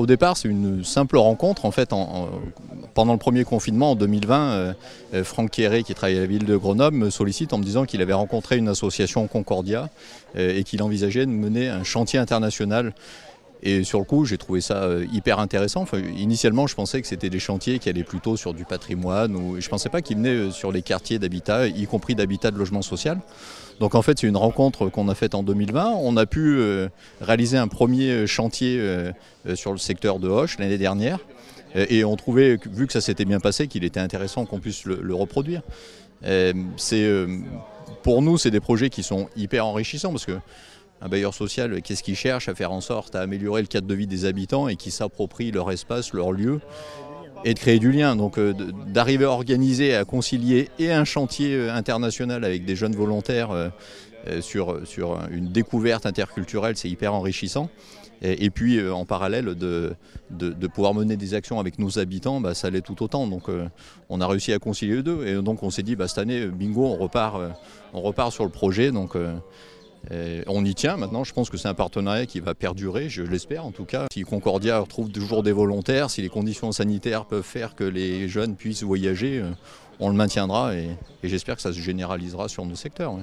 Au départ, c'est une simple rencontre. En fait, pendant le premier confinement en 2020, Franck Kéré, qui travaille à la ville de Grenoble, me sollicite en me disant qu'il avait rencontré une association Concordia et qu'il envisageait de mener un chantier international et sur le coup, j'ai trouvé ça euh, hyper intéressant. initialement, je pensais que c'était des chantiers qui allaient plutôt sur du patrimoine. Ou... Je ne pensais pas qu'ils venaient euh, sur les quartiers d'habitat, y compris d'habitat de logement social. Donc en fait, c'est une rencontre qu'on a faite en 2020. On a pu euh, réaliser un premier chantier sur le secteur de Hoche l'année dernière. Et on trouvait, vu que ça s'était bien passé, qu'il était intéressant qu'on puisse le, reproduire. Pour nous, c'est des projets qui sont hyper enrichissants parce que un bailleur social, qu'est-ce qu'il cherche à faire en sorte à améliorer le cadre de vie des habitants et qui s'approprient leur espace, leur lieu et de créer du lien. Donc euh, d'arriver à organiser, à concilier et un chantier euh, international avec des jeunes volontaires euh, sur, sur une découverte interculturelle, c'est hyper enrichissant. Et, puis en parallèle de, de, pouvoir mener des actions avec nos habitants, bah, ça l'est tout autant. Donc on a réussi à concilier les deux. Et donc on s'est dit, bah, cette année, bingo, on repart, on repart sur le projet. Donc on y tient maintenant, je pense que c'est un partenariat qui va perdurer, je l'espère en tout cas. Si Concordia retrouve toujours des volontaires, si les conditions sanitaires peuvent faire que les jeunes puissent voyager, euh, on le maintiendra et, j'espère que ça se généralisera sur nos secteurs.